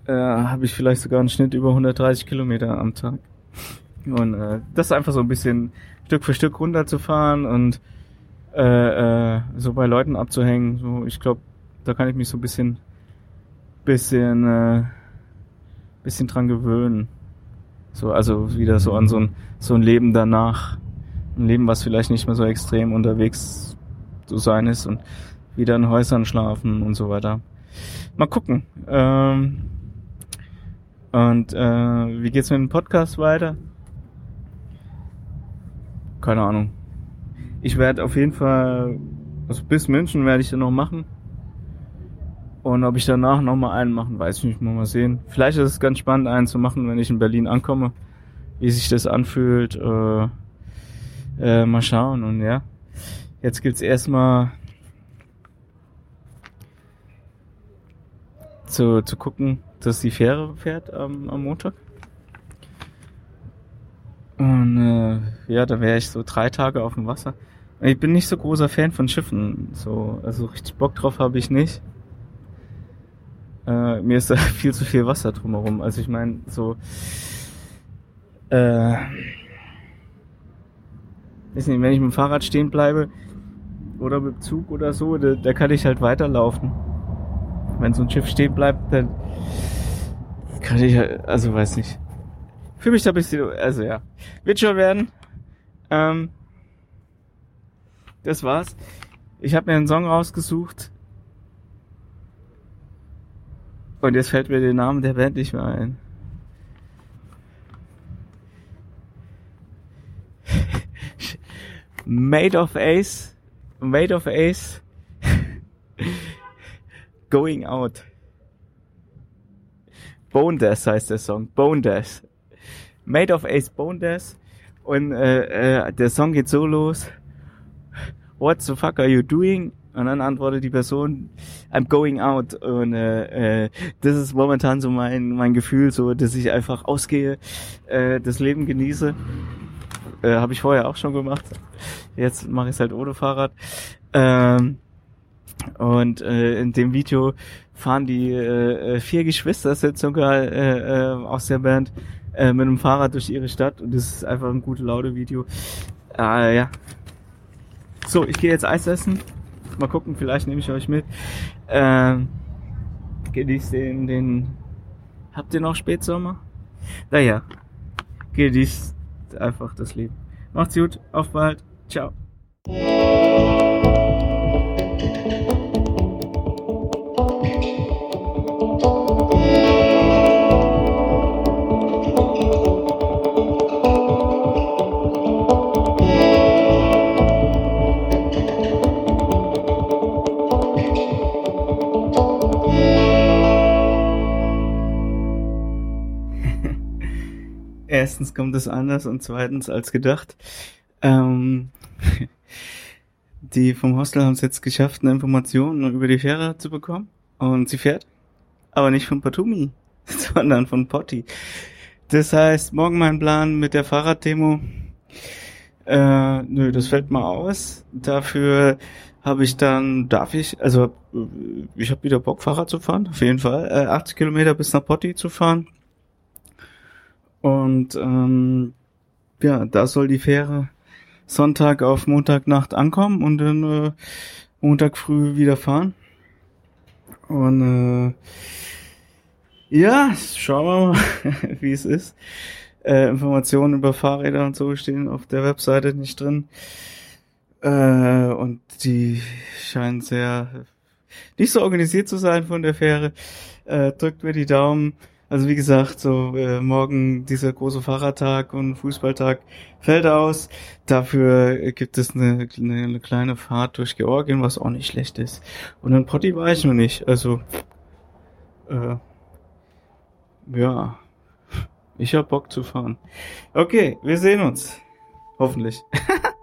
äh, habe ich vielleicht sogar einen Schnitt über 130 Kilometer am Tag. Und äh, das einfach so ein bisschen Stück für Stück runterzufahren und äh, äh, so bei Leuten abzuhängen. So, ich glaube, da kann ich mich so ein bisschen, bisschen, äh, bisschen dran gewöhnen. So, also wieder so an so ein, so ein Leben danach. Ein Leben, was vielleicht nicht mehr so extrem unterwegs zu sein ist und wieder in Häusern schlafen und so weiter. Mal gucken. Ähm, Und äh, wie geht's mit dem Podcast weiter? Keine Ahnung. Ich werde auf jeden Fall, also bis München werde ich dann noch machen. Und ob ich danach nochmal einen machen, weiß ich nicht, mal sehen. Vielleicht ist es ganz spannend, einen zu machen, wenn ich in Berlin ankomme. Wie sich das anfühlt. Äh, äh, mal schauen und ja. Jetzt gibt's erstmal zu, zu gucken, dass die Fähre fährt am, am Montag. Und äh, ja, da wäre ich so drei Tage auf dem Wasser. Ich bin nicht so großer Fan von Schiffen. So, also richtig Bock drauf habe ich nicht. Äh, mir ist da viel zu viel Wasser drumherum. Also ich meine, so äh, nicht, wenn ich mit dem Fahrrad stehen bleibe oder mit dem Zug oder so, da, da kann ich halt weiterlaufen. Wenn so ein Schiff stehen bleibt, dann kann ich halt, also weiß nicht. Für mich da ein bisschen, also ja. Wird schon werden. Ähm, das war's. Ich habe mir einen Song rausgesucht. Und jetzt fällt mir der Name der Band nicht mehr ein. Made of Ace. Made of Ace. Going Out. Bone Death heißt der Song. Bone Death. Made of Ace Bone Death. Und äh, äh, der Song geht so los. What the fuck are you doing? Und dann antwortet die Person, I'm going out. Und äh, äh, das ist momentan so mein, mein Gefühl, so dass ich einfach ausgehe, äh, das Leben genieße. Äh, Habe ich vorher auch schon gemacht. Jetzt mache ich es halt ohne Fahrrad. Ähm, und äh, in dem Video fahren die äh, vier Geschwister sind sogar äh, äh, aus der Band äh, mit einem Fahrrad durch ihre Stadt und das ist einfach ein gute laute Video. Äh, ja. So, ich gehe jetzt Eis essen. Mal gucken, vielleicht nehme ich euch mit. Ähm, genießt den, den. Habt ihr noch Spätsommer? Naja, genießt einfach das Leben. Macht's gut, auf bald, ciao. Erstens kommt es anders und zweitens als gedacht. Ähm, die vom Hostel haben es jetzt geschafft, eine Information über die Fähre zu bekommen. Und sie fährt. Aber nicht von Patumi, sondern von Potti. Das heißt, morgen mein Plan mit der Fahrraddemo. Äh, nö, das fällt mal aus. Dafür habe ich dann, darf ich, also ich habe wieder Bock, Fahrrad zu fahren, auf jeden Fall. Äh, 80 Kilometer bis nach Potti zu fahren. Und ähm, ja, da soll die Fähre Sonntag auf Montagnacht ankommen und dann äh, Montag früh wieder fahren. Und äh, ja, schauen wir mal, wie es ist. Äh, Informationen über Fahrräder und so stehen auf der Webseite nicht drin. Äh, und die scheinen sehr nicht so organisiert zu sein von der Fähre. Äh, drückt mir die Daumen. Also wie gesagt, so äh, morgen dieser große Fahrradtag und Fußballtag fällt aus. Dafür gibt es eine, eine, eine, kleine Fahrt durch Georgien, was auch nicht schlecht ist. Und in Potti war ich noch nicht. Also äh, ja, ich hab Bock zu fahren. Okay, wir sehen uns. Hoffentlich.